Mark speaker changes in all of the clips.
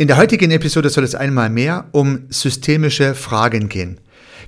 Speaker 1: In der heutigen Episode soll es einmal mehr um systemische Fragen gehen.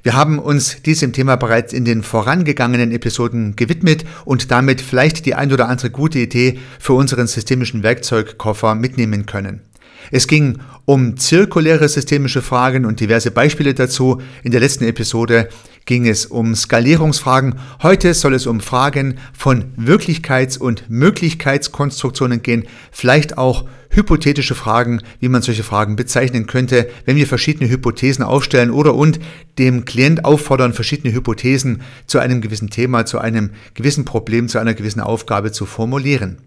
Speaker 1: Wir haben uns diesem Thema bereits in den vorangegangenen Episoden gewidmet und damit vielleicht die ein oder andere gute Idee für unseren systemischen Werkzeugkoffer mitnehmen können. Es ging um zirkuläre systemische Fragen und diverse Beispiele dazu. In der letzten Episode ging es um Skalierungsfragen. Heute soll es um Fragen von Wirklichkeits- und Möglichkeitskonstruktionen gehen, vielleicht auch hypothetische Fragen, wie man solche Fragen bezeichnen könnte, wenn wir verschiedene Hypothesen aufstellen oder und dem Klient auffordern, verschiedene Hypothesen zu einem gewissen Thema, zu einem gewissen Problem, zu einer gewissen Aufgabe zu formulieren.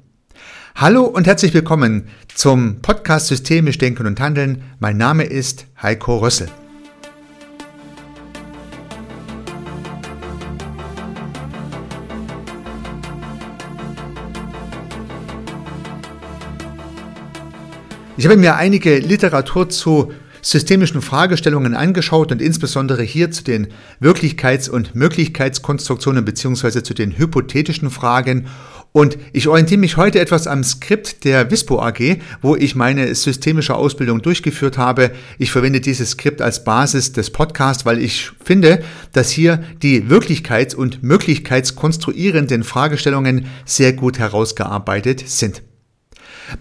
Speaker 1: Hallo und herzlich willkommen zum Podcast Systemisch Denken und Handeln. Mein Name ist Heiko Rössel. Ich habe mir einige Literatur zu systemischen Fragestellungen angeschaut und insbesondere hier zu den Wirklichkeits- und Möglichkeitskonstruktionen beziehungsweise zu den hypothetischen Fragen. Und ich orientiere mich heute etwas am Skript der WISPO AG, wo ich meine systemische Ausbildung durchgeführt habe. Ich verwende dieses Skript als Basis des Podcasts, weil ich finde, dass hier die Wirklichkeits- und Möglichkeitskonstruierenden Fragestellungen sehr gut herausgearbeitet sind.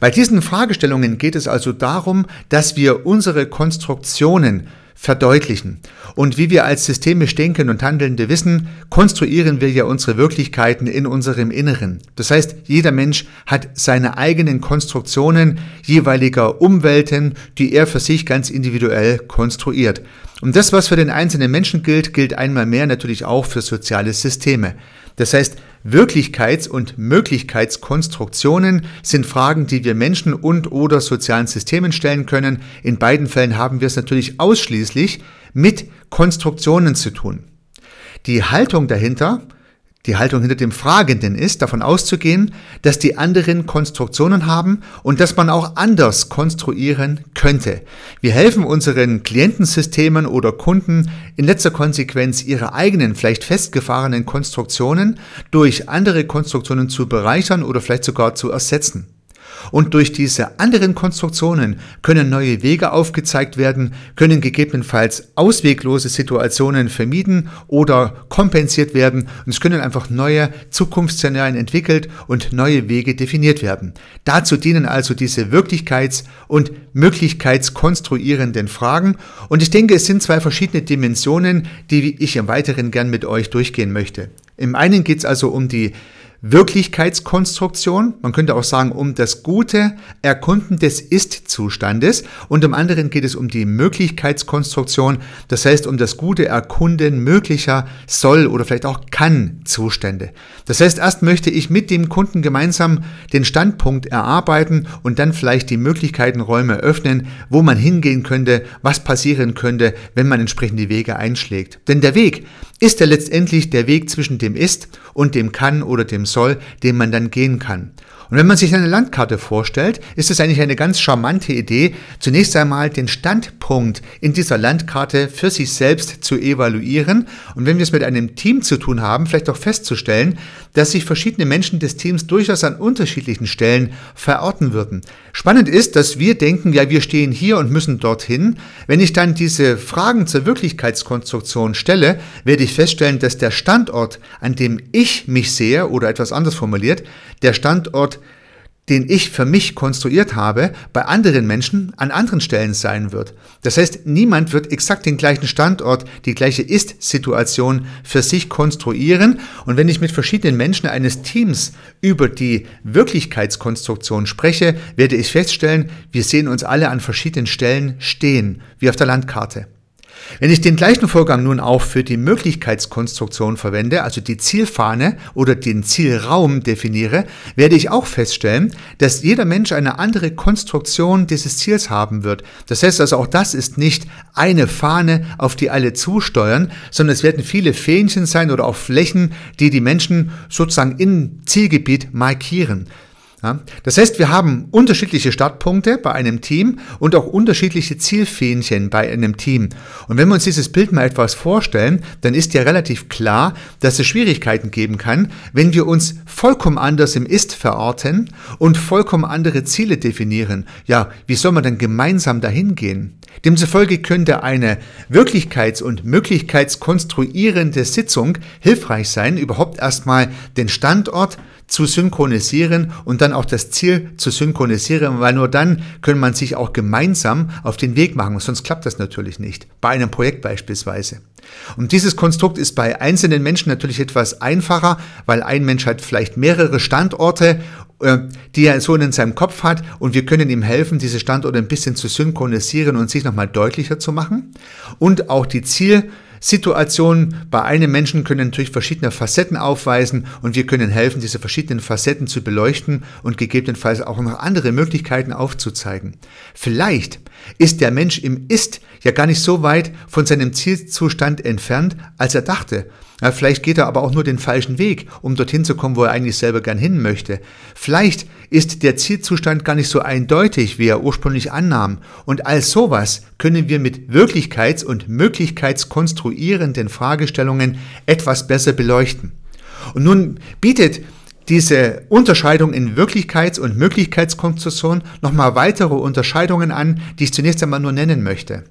Speaker 1: Bei diesen Fragestellungen geht es also darum, dass wir unsere Konstruktionen verdeutlichen. Und wie wir als systemisch Denken und Handelnde wissen, konstruieren wir ja unsere Wirklichkeiten in unserem Inneren. Das heißt, jeder Mensch hat seine eigenen Konstruktionen jeweiliger Umwelten, die er für sich ganz individuell konstruiert. Und das, was für den einzelnen Menschen gilt, gilt einmal mehr natürlich auch für soziale Systeme. Das heißt, Wirklichkeits- und Möglichkeitskonstruktionen sind Fragen, die wir Menschen und oder sozialen Systemen stellen können. In beiden Fällen haben wir es natürlich ausschließlich mit Konstruktionen zu tun. Die Haltung dahinter die Haltung hinter dem Fragenden ist, davon auszugehen, dass die anderen Konstruktionen haben und dass man auch anders konstruieren könnte. Wir helfen unseren Klientensystemen oder Kunden in letzter Konsequenz ihre eigenen, vielleicht festgefahrenen Konstruktionen durch andere Konstruktionen zu bereichern oder vielleicht sogar zu ersetzen. Und durch diese anderen Konstruktionen können neue Wege aufgezeigt werden, können gegebenenfalls ausweglose Situationen vermieden oder kompensiert werden und es können einfach neue Zukunftsszenarien entwickelt und neue Wege definiert werden. Dazu dienen also diese Wirklichkeits- und Möglichkeitskonstruierenden Fragen und ich denke, es sind zwei verschiedene Dimensionen, die ich im Weiteren gern mit euch durchgehen möchte. Im einen geht es also um die Wirklichkeitskonstruktion, man könnte auch sagen um das gute Erkunden des Ist-Zustandes und im anderen geht es um die Möglichkeitskonstruktion, das heißt um das gute Erkunden möglicher Soll- oder vielleicht auch Kann-Zustände. Das heißt, erst möchte ich mit dem Kunden gemeinsam den Standpunkt erarbeiten und dann vielleicht die Möglichkeitenräume öffnen, wo man hingehen könnte, was passieren könnte, wenn man entsprechende Wege einschlägt. Denn der Weg ist ja letztendlich der Weg zwischen dem Ist und dem Kann oder dem Soll, den man dann gehen kann. Und wenn man sich eine Landkarte vorstellt, ist es eigentlich eine ganz charmante Idee, zunächst einmal den Standpunkt in dieser Landkarte für sich selbst zu evaluieren und wenn wir es mit einem Team zu tun haben, vielleicht auch festzustellen, dass sich verschiedene Menschen des Teams durchaus an unterschiedlichen Stellen verorten würden. Spannend ist, dass wir denken, ja, wir stehen hier und müssen dorthin. Wenn ich dann diese Fragen zur Wirklichkeitskonstruktion stelle, werde ich feststellen, dass der Standort, an dem ich mich sehe, oder etwas anders formuliert, der Standort den ich für mich konstruiert habe, bei anderen Menschen an anderen Stellen sein wird. Das heißt, niemand wird exakt den gleichen Standort, die gleiche Ist-Situation für sich konstruieren. Und wenn ich mit verschiedenen Menschen eines Teams über die Wirklichkeitskonstruktion spreche, werde ich feststellen, wir sehen uns alle an verschiedenen Stellen stehen, wie auf der Landkarte. Wenn ich den gleichen Vorgang nun auch für die Möglichkeitskonstruktion verwende, also die Zielfahne oder den Zielraum definiere, werde ich auch feststellen, dass jeder Mensch eine andere Konstruktion dieses Ziels haben wird. Das heißt also, auch das ist nicht eine Fahne, auf die alle zusteuern, sondern es werden viele Fähnchen sein oder auch Flächen, die die Menschen sozusagen im Zielgebiet markieren. Ja, das heißt, wir haben unterschiedliche Startpunkte bei einem Team und auch unterschiedliche Zielfähnchen bei einem Team. Und wenn wir uns dieses Bild mal etwas vorstellen, dann ist ja relativ klar, dass es Schwierigkeiten geben kann, wenn wir uns vollkommen anders im Ist verorten und vollkommen andere Ziele definieren. Ja, wie soll man denn gemeinsam dahin gehen? Demzufolge könnte eine wirklichkeits- und möglichkeitskonstruierende Sitzung hilfreich sein, überhaupt erstmal den Standort zu synchronisieren und dann auch das Ziel zu synchronisieren, weil nur dann können man sich auch gemeinsam auf den Weg machen, sonst klappt das natürlich nicht, bei einem Projekt beispielsweise. Und dieses Konstrukt ist bei einzelnen Menschen natürlich etwas einfacher, weil ein Mensch hat vielleicht mehrere Standorte, äh, die er so in seinem Kopf hat und wir können ihm helfen, diese Standorte ein bisschen zu synchronisieren und sich nochmal deutlicher zu machen und auch die Ziel Situationen bei einem Menschen können natürlich verschiedene Facetten aufweisen und wir können helfen, diese verschiedenen Facetten zu beleuchten und gegebenenfalls auch noch andere Möglichkeiten aufzuzeigen. Vielleicht ist der Mensch im Ist ja gar nicht so weit von seinem Zielzustand entfernt, als er dachte. Ja, vielleicht geht er aber auch nur den falschen Weg, um dorthin zu kommen, wo er eigentlich selber gern hin möchte. Vielleicht ist der Zielzustand gar nicht so eindeutig, wie er ursprünglich annahm. Und als sowas können wir mit wirklichkeits- und möglichkeitskonstruierenden Fragestellungen etwas besser beleuchten. Und nun bietet diese Unterscheidung in Wirklichkeits- und Möglichkeitskonstruktion nochmal weitere Unterscheidungen an, die ich zunächst einmal nur nennen möchte.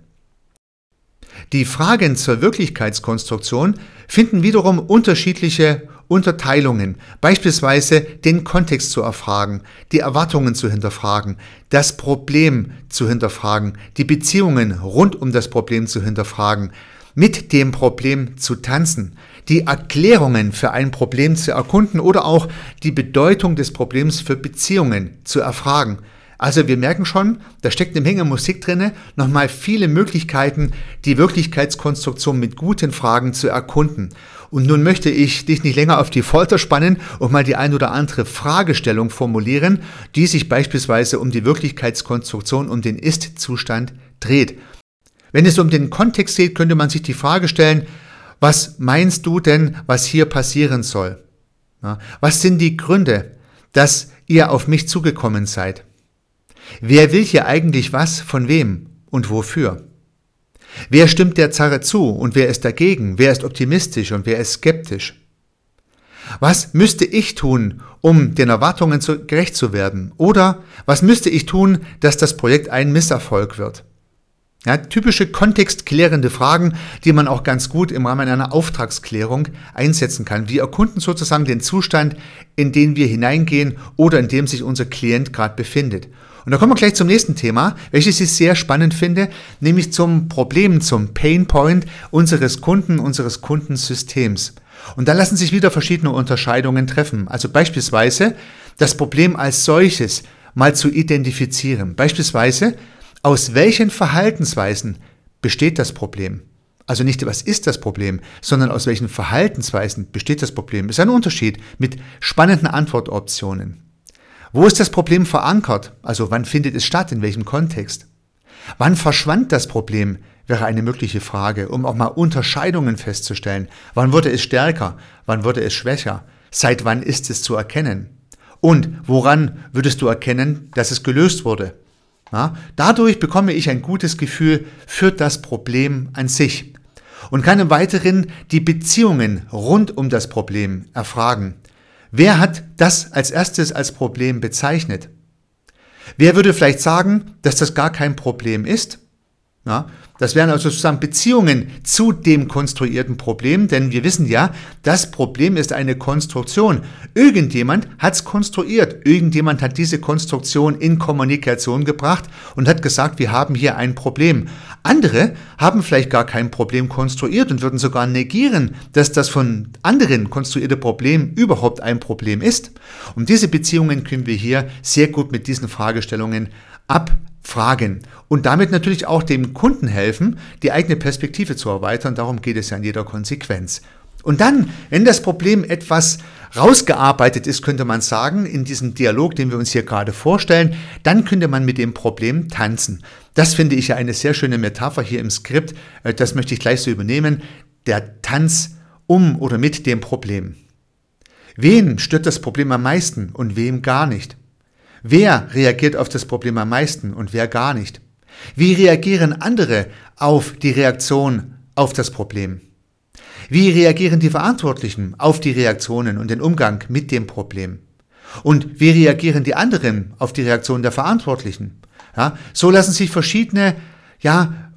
Speaker 1: Die Fragen zur Wirklichkeitskonstruktion finden wiederum unterschiedliche Unterteilungen, beispielsweise den Kontext zu erfragen, die Erwartungen zu hinterfragen, das Problem zu hinterfragen, die Beziehungen rund um das Problem zu hinterfragen, mit dem Problem zu tanzen, die Erklärungen für ein Problem zu erkunden oder auch die Bedeutung des Problems für Beziehungen zu erfragen. Also wir merken schon, da steckt eine Menge Musik drinne, nochmal viele Möglichkeiten, die Wirklichkeitskonstruktion mit guten Fragen zu erkunden. Und nun möchte ich dich nicht länger auf die Folter spannen und mal die ein oder andere Fragestellung formulieren, die sich beispielsweise um die Wirklichkeitskonstruktion, um den Ist-Zustand dreht. Wenn es um den Kontext geht, könnte man sich die Frage stellen, was meinst du denn, was hier passieren soll? Was sind die Gründe, dass ihr auf mich zugekommen seid? Wer will hier eigentlich was von wem und wofür? Wer stimmt der Zarre zu und wer ist dagegen? Wer ist optimistisch und wer ist skeptisch? Was müsste ich tun, um den Erwartungen gerecht zu werden? Oder was müsste ich tun, dass das Projekt ein Misserfolg wird? Ja, typische kontextklärende Fragen, die man auch ganz gut im Rahmen einer Auftragsklärung einsetzen kann. Wir erkunden sozusagen den Zustand, in den wir hineingehen oder in dem sich unser Klient gerade befindet. Und da kommen wir gleich zum nächsten Thema, welches ich sehr spannend finde, nämlich zum Problem, zum Pain Point unseres Kunden, unseres Kundensystems. Und da lassen sich wieder verschiedene Unterscheidungen treffen. Also beispielsweise das Problem als solches mal zu identifizieren. Beispielsweise, aus welchen Verhaltensweisen besteht das Problem? Also nicht, was ist das Problem, sondern aus welchen Verhaltensweisen besteht das Problem. Ist ein Unterschied mit spannenden Antwortoptionen. Wo ist das Problem verankert? Also wann findet es statt, in welchem Kontext? Wann verschwand das Problem, wäre eine mögliche Frage, um auch mal Unterscheidungen festzustellen. Wann wurde es stärker? Wann wurde es schwächer? Seit wann ist es zu erkennen? Und woran würdest du erkennen, dass es gelöst wurde? Ja, dadurch bekomme ich ein gutes Gefühl für das Problem an sich und kann im Weiteren die Beziehungen rund um das Problem erfragen. Wer hat das als erstes als Problem bezeichnet? Wer würde vielleicht sagen, dass das gar kein Problem ist? Ja, das wären also sozusagen Beziehungen zu dem konstruierten Problem, denn wir wissen ja, das Problem ist eine Konstruktion. Irgendjemand hat es konstruiert, irgendjemand hat diese Konstruktion in Kommunikation gebracht und hat gesagt, wir haben hier ein Problem. Andere haben vielleicht gar kein Problem konstruiert und würden sogar negieren, dass das von anderen konstruierte Problem überhaupt ein Problem ist. Und diese Beziehungen können wir hier sehr gut mit diesen Fragestellungen abfragen und damit natürlich auch dem Kunden helfen, die eigene Perspektive zu erweitern. Darum geht es ja in jeder Konsequenz. Und dann, wenn das Problem etwas rausgearbeitet ist, könnte man sagen, in diesem Dialog, den wir uns hier gerade vorstellen, dann könnte man mit dem Problem tanzen. Das finde ich ja eine sehr schöne Metapher hier im Skript. Äh, das möchte ich gleich so übernehmen. Der Tanz um oder mit dem Problem. Wen stört das Problem am meisten und wem gar nicht? Wer reagiert auf das Problem am meisten und wer gar nicht? Wie reagieren andere auf die Reaktion auf das Problem? Wie reagieren die Verantwortlichen auf die Reaktionen und den Umgang mit dem Problem? Und wie reagieren die anderen auf die Reaktion der Verantwortlichen? Ja, so lassen sich verschiedene ja,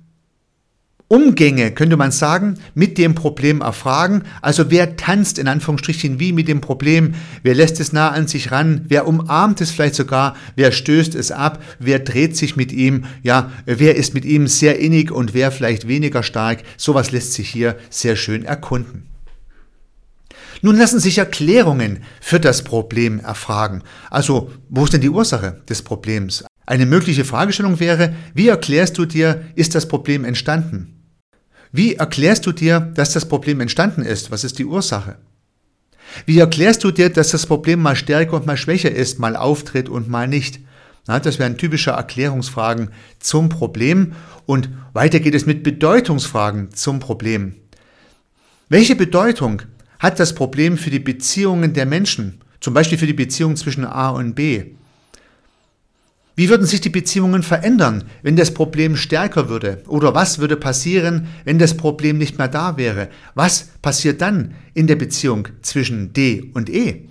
Speaker 1: Umgänge, könnte man sagen, mit dem Problem erfragen. Also wer tanzt in Anführungsstrichen wie mit dem Problem, wer lässt es nah an sich ran, wer umarmt es vielleicht sogar, wer stößt es ab, wer dreht sich mit ihm, ja, wer ist mit ihm sehr innig und wer vielleicht weniger stark. Sowas lässt sich hier sehr schön erkunden. Nun lassen sich Erklärungen für das Problem erfragen. Also, wo ist denn die Ursache des Problems? Eine mögliche Fragestellung wäre, wie erklärst du dir, ist das Problem entstanden? Wie erklärst du dir, dass das Problem entstanden ist? Was ist die Ursache? Wie erklärst du dir, dass das Problem mal stärker und mal schwächer ist, mal auftritt und mal nicht? Na, das wären typische Erklärungsfragen zum Problem und weiter geht es mit Bedeutungsfragen zum Problem. Welche Bedeutung hat das Problem für die Beziehungen der Menschen, zum Beispiel für die Beziehung zwischen A und B? Wie würden sich die Beziehungen verändern, wenn das Problem stärker würde? Oder was würde passieren, wenn das Problem nicht mehr da wäre? Was passiert dann in der Beziehung zwischen D und E?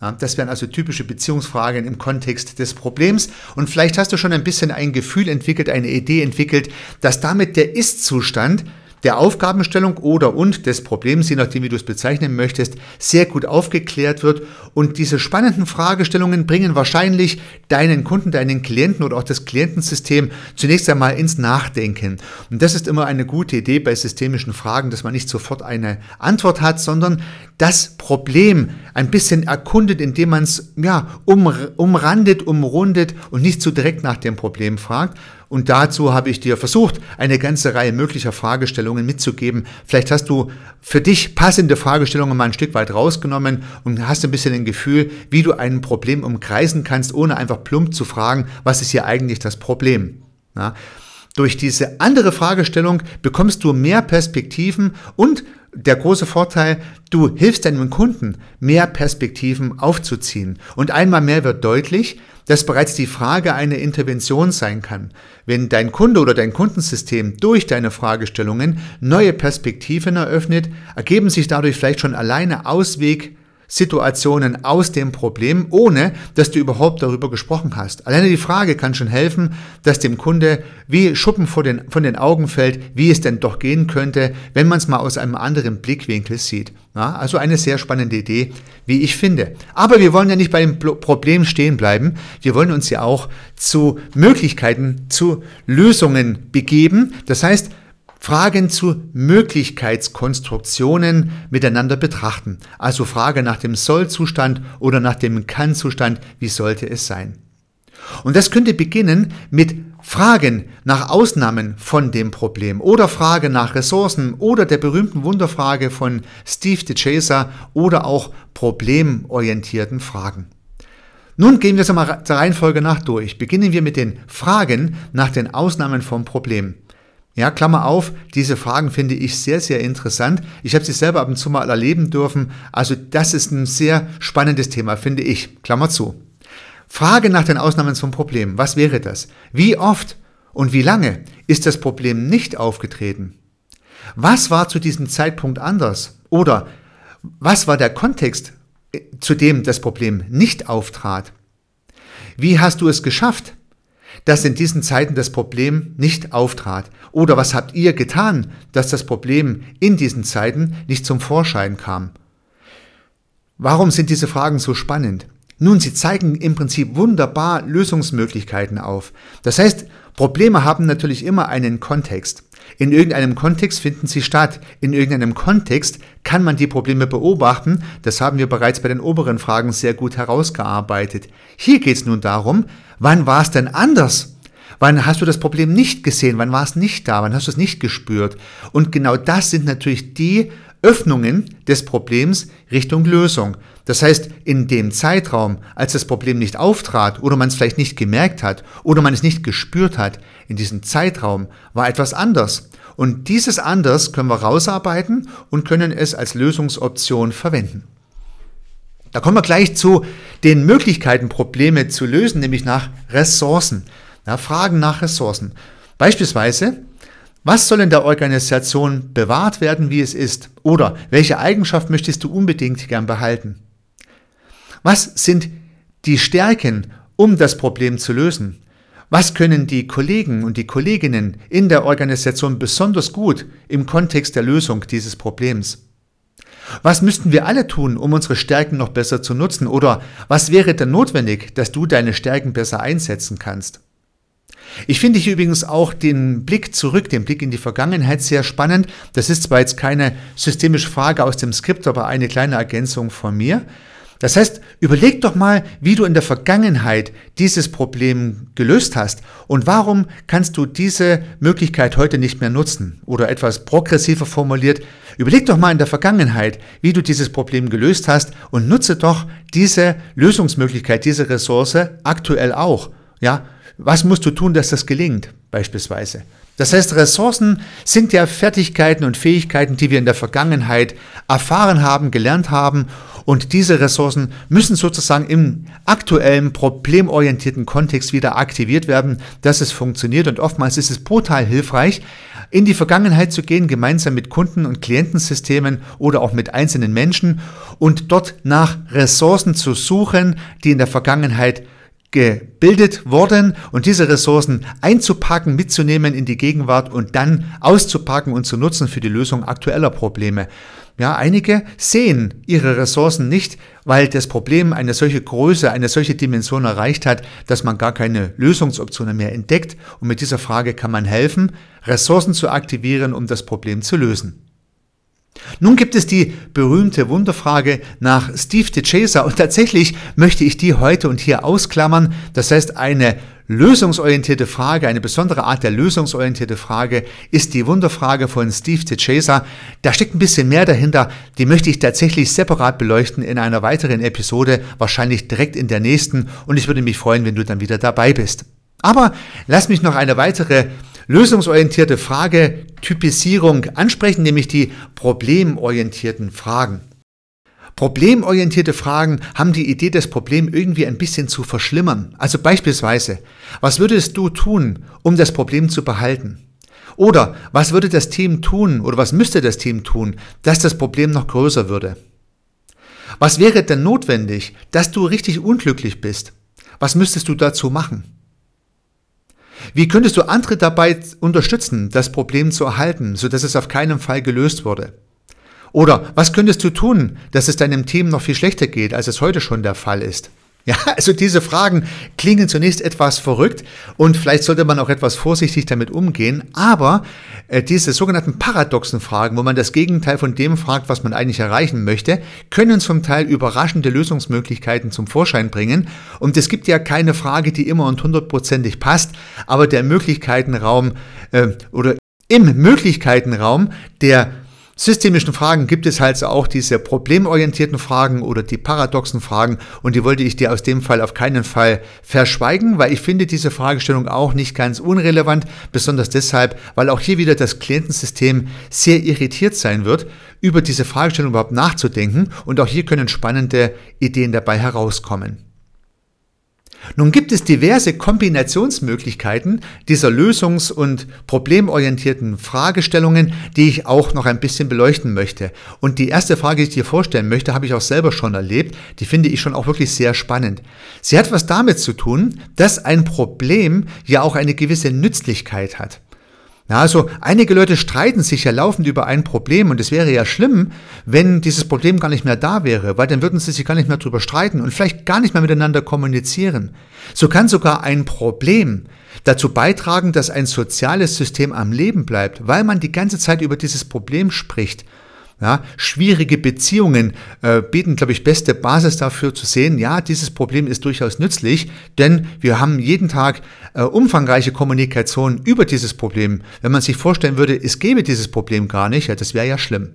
Speaker 1: Ja, das wären also typische Beziehungsfragen im Kontext des Problems. Und vielleicht hast du schon ein bisschen ein Gefühl entwickelt, eine Idee entwickelt, dass damit der Ist-Zustand der Aufgabenstellung oder und des Problems, je nachdem wie du es bezeichnen möchtest, sehr gut aufgeklärt wird. Und diese spannenden Fragestellungen bringen wahrscheinlich deinen Kunden, deinen Klienten oder auch das Klientensystem zunächst einmal ins Nachdenken. Und das ist immer eine gute Idee bei systemischen Fragen, dass man nicht sofort eine Antwort hat, sondern das Problem ein bisschen erkundet, indem man es ja, um, umrandet, umrundet und nicht so direkt nach dem Problem fragt, und dazu habe ich dir versucht, eine ganze Reihe möglicher Fragestellungen mitzugeben. Vielleicht hast du für dich passende Fragestellungen mal ein Stück weit rausgenommen und hast ein bisschen ein Gefühl, wie du ein Problem umkreisen kannst, ohne einfach plump zu fragen, was ist hier eigentlich das Problem. Ja? Durch diese andere Fragestellung bekommst du mehr Perspektiven und der große Vorteil, du hilfst deinem Kunden, mehr Perspektiven aufzuziehen. Und einmal mehr wird deutlich, dass bereits die Frage eine Intervention sein kann. Wenn dein Kunde oder dein Kundensystem durch deine Fragestellungen neue Perspektiven eröffnet, ergeben sich dadurch vielleicht schon alleine Ausweg, Situationen aus dem Problem, ohne dass du überhaupt darüber gesprochen hast. Alleine die Frage kann schon helfen, dass dem Kunde wie Schuppen von den, von den Augen fällt, wie es denn doch gehen könnte, wenn man es mal aus einem anderen Blickwinkel sieht. Ja, also eine sehr spannende Idee, wie ich finde. Aber wir wollen ja nicht bei dem Problem stehen bleiben. Wir wollen uns ja auch zu Möglichkeiten, zu Lösungen begeben. Das heißt, Fragen zu Möglichkeitskonstruktionen miteinander betrachten. Also Frage nach dem Soll-Zustand oder nach dem Kann-Zustand, wie sollte es sein? Und das könnte beginnen mit Fragen nach Ausnahmen von dem Problem oder Frage nach Ressourcen oder der berühmten Wunderfrage von Steve DeChaser oder auch problemorientierten Fragen. Nun gehen wir es einmal der Reihenfolge nach durch. Beginnen wir mit den Fragen nach den Ausnahmen vom Problem. Ja, Klammer auf, diese Fragen finde ich sehr, sehr interessant. Ich habe sie selber ab und zu mal erleben dürfen. Also das ist ein sehr spannendes Thema, finde ich. Klammer zu. Frage nach den Ausnahmen zum Problem. Was wäre das? Wie oft und wie lange ist das Problem nicht aufgetreten? Was war zu diesem Zeitpunkt anders? Oder was war der Kontext, äh, zu dem das Problem nicht auftrat? Wie hast du es geschafft, dass in diesen Zeiten das Problem nicht auftrat? Oder was habt ihr getan, dass das Problem in diesen Zeiten nicht zum Vorschein kam? Warum sind diese Fragen so spannend? Nun, sie zeigen im Prinzip wunderbar Lösungsmöglichkeiten auf. Das heißt, Probleme haben natürlich immer einen Kontext. In irgendeinem Kontext finden sie statt. In irgendeinem Kontext kann man die Probleme beobachten. Das haben wir bereits bei den oberen Fragen sehr gut herausgearbeitet. Hier geht es nun darum, wann war es denn anders? Wann hast du das Problem nicht gesehen? Wann war es nicht da? Wann hast du es nicht gespürt? Und genau das sind natürlich die Öffnungen des Problems Richtung Lösung. Das heißt, in dem Zeitraum, als das Problem nicht auftrat oder man es vielleicht nicht gemerkt hat oder man es nicht gespürt hat, in diesem Zeitraum war etwas anders. Und dieses anders können wir rausarbeiten und können es als Lösungsoption verwenden. Da kommen wir gleich zu den Möglichkeiten, Probleme zu lösen, nämlich nach Ressourcen. Ja, Fragen nach Ressourcen. Beispielsweise, was soll in der Organisation bewahrt werden, wie es ist? Oder welche Eigenschaft möchtest du unbedingt gern behalten? Was sind die Stärken, um das Problem zu lösen? Was können die Kollegen und die Kolleginnen in der Organisation besonders gut im Kontext der Lösung dieses Problems? Was müssten wir alle tun, um unsere Stärken noch besser zu nutzen? Oder was wäre denn notwendig, dass du deine Stärken besser einsetzen kannst? Ich finde hier übrigens auch den Blick zurück, den Blick in die Vergangenheit sehr spannend. Das ist zwar jetzt keine systemische Frage aus dem Skript, aber eine kleine Ergänzung von mir. Das heißt, überleg doch mal, wie du in der Vergangenheit dieses Problem gelöst hast und warum kannst du diese Möglichkeit heute nicht mehr nutzen? Oder etwas progressiver formuliert, überleg doch mal in der Vergangenheit, wie du dieses Problem gelöst hast und nutze doch diese Lösungsmöglichkeit, diese Ressource aktuell auch. Ja, was musst du tun, dass das gelingt, beispielsweise? Das heißt, Ressourcen sind ja Fertigkeiten und Fähigkeiten, die wir in der Vergangenheit erfahren haben, gelernt haben. Und diese Ressourcen müssen sozusagen im aktuellen problemorientierten Kontext wieder aktiviert werden, dass es funktioniert. Und oftmals ist es brutal hilfreich, in die Vergangenheit zu gehen, gemeinsam mit Kunden und Klientensystemen oder auch mit einzelnen Menschen und dort nach Ressourcen zu suchen, die in der Vergangenheit gebildet worden und diese Ressourcen einzupacken, mitzunehmen in die Gegenwart und dann auszupacken und zu nutzen für die Lösung aktueller Probleme. Ja, einige sehen ihre Ressourcen nicht, weil das Problem eine solche Größe, eine solche Dimension erreicht hat, dass man gar keine Lösungsoptionen mehr entdeckt. Und mit dieser Frage kann man helfen, Ressourcen zu aktivieren, um das Problem zu lösen. Nun gibt es die berühmte Wunderfrage nach Steve DeChaser und tatsächlich möchte ich die heute und hier ausklammern. Das heißt, eine lösungsorientierte Frage, eine besondere Art der lösungsorientierte Frage ist die Wunderfrage von Steve DeChaser. Da steckt ein bisschen mehr dahinter. Die möchte ich tatsächlich separat beleuchten in einer weiteren Episode, wahrscheinlich direkt in der nächsten und ich würde mich freuen, wenn du dann wieder dabei bist. Aber lass mich noch eine weitere lösungsorientierte Frage Typisierung ansprechen, nämlich die problemorientierten Fragen. Problemorientierte Fragen haben die Idee, das Problem irgendwie ein bisschen zu verschlimmern. Also beispielsweise, was würdest du tun, um das Problem zu behalten? Oder was würde das Team tun oder was müsste das Team tun, dass das Problem noch größer würde? Was wäre denn notwendig, dass du richtig unglücklich bist? Was müsstest du dazu machen? Wie könntest du andere dabei unterstützen, das Problem zu erhalten, sodass es auf keinen Fall gelöst wurde? Oder was könntest du tun, dass es deinem Team noch viel schlechter geht, als es heute schon der Fall ist? Ja, also diese Fragen klingen zunächst etwas verrückt und vielleicht sollte man auch etwas vorsichtig damit umgehen, aber äh, diese sogenannten paradoxen Fragen, wo man das Gegenteil von dem fragt, was man eigentlich erreichen möchte, können zum Teil überraschende Lösungsmöglichkeiten zum Vorschein bringen. Und es gibt ja keine Frage, die immer und hundertprozentig passt, aber der Möglichkeitenraum äh, oder im Möglichkeitenraum der systemischen Fragen gibt es halt auch diese problemorientierten Fragen oder die paradoxen Fragen und die wollte ich dir aus dem Fall auf keinen Fall verschweigen, weil ich finde diese Fragestellung auch nicht ganz unrelevant, besonders deshalb, weil auch hier wieder das Klientensystem sehr irritiert sein wird, über diese Fragestellung überhaupt nachzudenken und auch hier können spannende Ideen dabei herauskommen. Nun gibt es diverse Kombinationsmöglichkeiten dieser lösungs- und problemorientierten Fragestellungen, die ich auch noch ein bisschen beleuchten möchte. Und die erste Frage, die ich dir vorstellen möchte, habe ich auch selber schon erlebt. Die finde ich schon auch wirklich sehr spannend. Sie hat was damit zu tun, dass ein Problem ja auch eine gewisse Nützlichkeit hat. Ja, also einige Leute streiten sich ja laufend über ein Problem und es wäre ja schlimm, wenn dieses Problem gar nicht mehr da wäre, weil dann würden sie sich gar nicht mehr drüber streiten und vielleicht gar nicht mehr miteinander kommunizieren. So kann sogar ein Problem dazu beitragen, dass ein soziales System am Leben bleibt, weil man die ganze Zeit über dieses Problem spricht ja, schwierige Beziehungen äh, bieten, glaube ich, beste Basis dafür zu sehen, ja, dieses Problem ist durchaus nützlich, denn wir haben jeden Tag äh, umfangreiche Kommunikation über dieses Problem. Wenn man sich vorstellen würde, es gäbe dieses Problem gar nicht, ja, das wäre ja schlimm.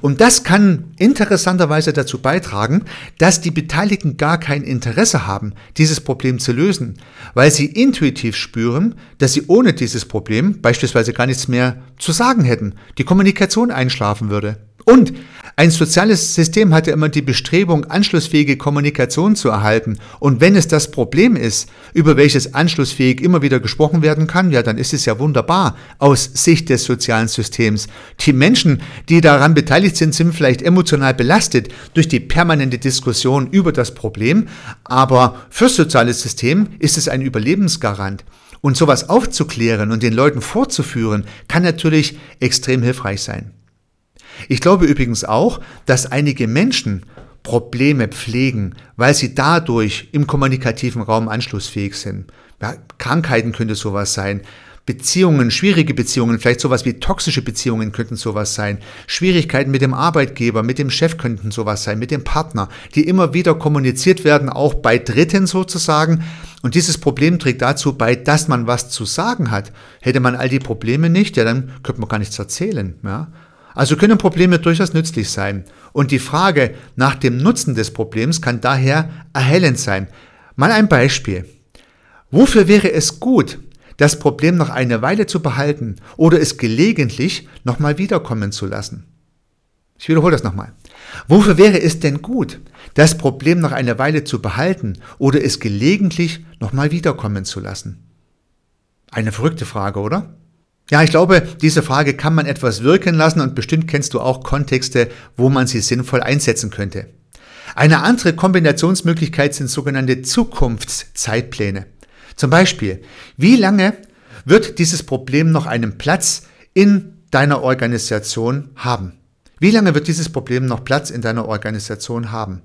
Speaker 1: Und das kann interessanterweise dazu beitragen, dass die Beteiligten gar kein Interesse haben, dieses Problem zu lösen, weil sie intuitiv spüren, dass sie ohne dieses Problem beispielsweise gar nichts mehr zu sagen hätten, die Kommunikation einschlafen würde. Und ein soziales System hat ja immer die Bestrebung, anschlussfähige Kommunikation zu erhalten. Und wenn es das Problem ist, über welches anschlussfähig immer wieder gesprochen werden kann, ja, dann ist es ja wunderbar aus Sicht des sozialen Systems. Die Menschen, die daran beteiligt sind, sind vielleicht emotional belastet durch die permanente Diskussion über das Problem. Aber fürs soziale System ist es ein Überlebensgarant. Und sowas aufzuklären und den Leuten vorzuführen, kann natürlich extrem hilfreich sein. Ich glaube übrigens auch, dass einige Menschen Probleme pflegen, weil sie dadurch im kommunikativen Raum anschlussfähig sind. Ja, Krankheiten könnte sowas sein. Beziehungen, schwierige Beziehungen, vielleicht sowas wie toxische Beziehungen könnten sowas sein. Schwierigkeiten mit dem Arbeitgeber, mit dem Chef könnten sowas sein, mit dem Partner, die immer wieder kommuniziert werden, auch bei Dritten sozusagen. Und dieses Problem trägt dazu bei, dass man was zu sagen hat. Hätte man all die Probleme nicht, ja, dann könnte man gar nichts erzählen. Ja. Also können Probleme durchaus nützlich sein. Und die Frage nach dem Nutzen des Problems kann daher erhellend sein. Mal ein Beispiel. Wofür wäre es gut, das Problem noch eine Weile zu behalten oder es gelegentlich nochmal wiederkommen zu lassen? Ich wiederhole das nochmal. Wofür wäre es denn gut, das Problem noch eine Weile zu behalten oder es gelegentlich nochmal wiederkommen zu lassen? Eine verrückte Frage, oder? Ja, ich glaube, diese Frage kann man etwas wirken lassen und bestimmt kennst du auch Kontexte, wo man sie sinnvoll einsetzen könnte. Eine andere Kombinationsmöglichkeit sind sogenannte Zukunftszeitpläne. Zum Beispiel, wie lange wird dieses Problem noch einen Platz in deiner Organisation haben? Wie lange wird dieses Problem noch Platz in deiner Organisation haben?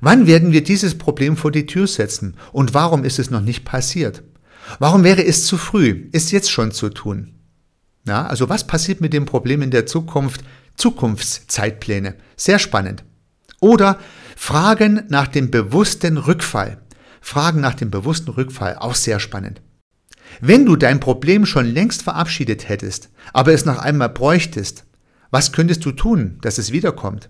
Speaker 1: Wann werden wir dieses Problem vor die Tür setzen? Und warum ist es noch nicht passiert? Warum wäre es zu früh, es jetzt schon zu tun? Ja, also was passiert mit dem Problem in der Zukunft? Zukunftszeitpläne. Sehr spannend. Oder Fragen nach dem bewussten Rückfall. Fragen nach dem bewussten Rückfall, auch sehr spannend. Wenn du dein Problem schon längst verabschiedet hättest, aber es noch einmal bräuchtest, was könntest du tun, dass es wiederkommt?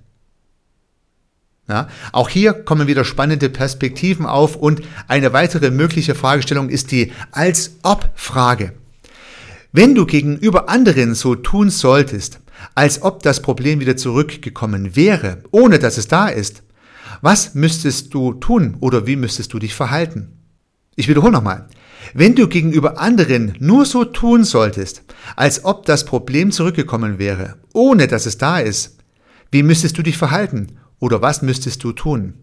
Speaker 1: Ja, auch hier kommen wieder spannende Perspektiven auf und eine weitere mögliche Fragestellung ist die Als-ob-Frage. Wenn du gegenüber anderen so tun solltest, als ob das Problem wieder zurückgekommen wäre, ohne dass es da ist, was müsstest du tun oder wie müsstest du dich verhalten? Ich wiederhole nochmal. Wenn du gegenüber anderen nur so tun solltest, als ob das Problem zurückgekommen wäre, ohne dass es da ist, wie müsstest du dich verhalten oder was müsstest du tun?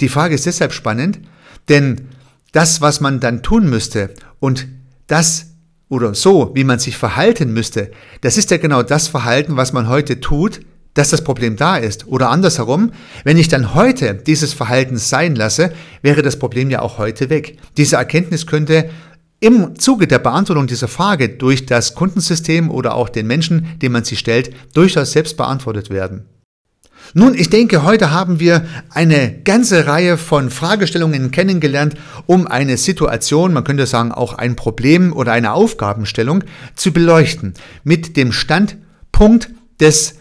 Speaker 1: Die Frage ist deshalb spannend, denn das, was man dann tun müsste und das, oder so, wie man sich verhalten müsste, das ist ja genau das Verhalten, was man heute tut, dass das Problem da ist. Oder andersherum, wenn ich dann heute dieses Verhalten sein lasse, wäre das Problem ja auch heute weg. Diese Erkenntnis könnte im Zuge der Beantwortung dieser Frage durch das Kundensystem oder auch den Menschen, dem man sie stellt, durchaus selbst beantwortet werden. Nun, ich denke, heute haben wir eine ganze Reihe von Fragestellungen kennengelernt, um eine Situation, man könnte sagen auch ein Problem oder eine Aufgabenstellung zu beleuchten. Mit dem Standpunkt des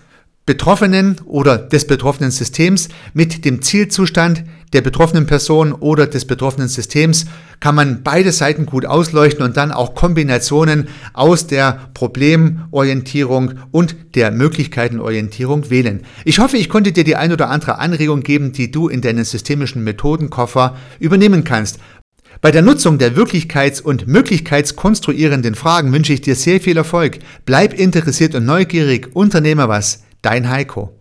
Speaker 1: Betroffenen oder des betroffenen Systems mit dem Zielzustand der betroffenen Person oder des betroffenen Systems kann man beide Seiten gut ausleuchten und dann auch Kombinationen aus der Problemorientierung und der Möglichkeitenorientierung wählen. Ich hoffe, ich konnte dir die ein oder andere Anregung geben, die du in deinen systemischen Methodenkoffer übernehmen kannst. Bei der Nutzung der wirklichkeits- und möglichkeitskonstruierenden Fragen wünsche ich dir sehr viel Erfolg. Bleib interessiert und neugierig, unternehme was. Dein Heiko.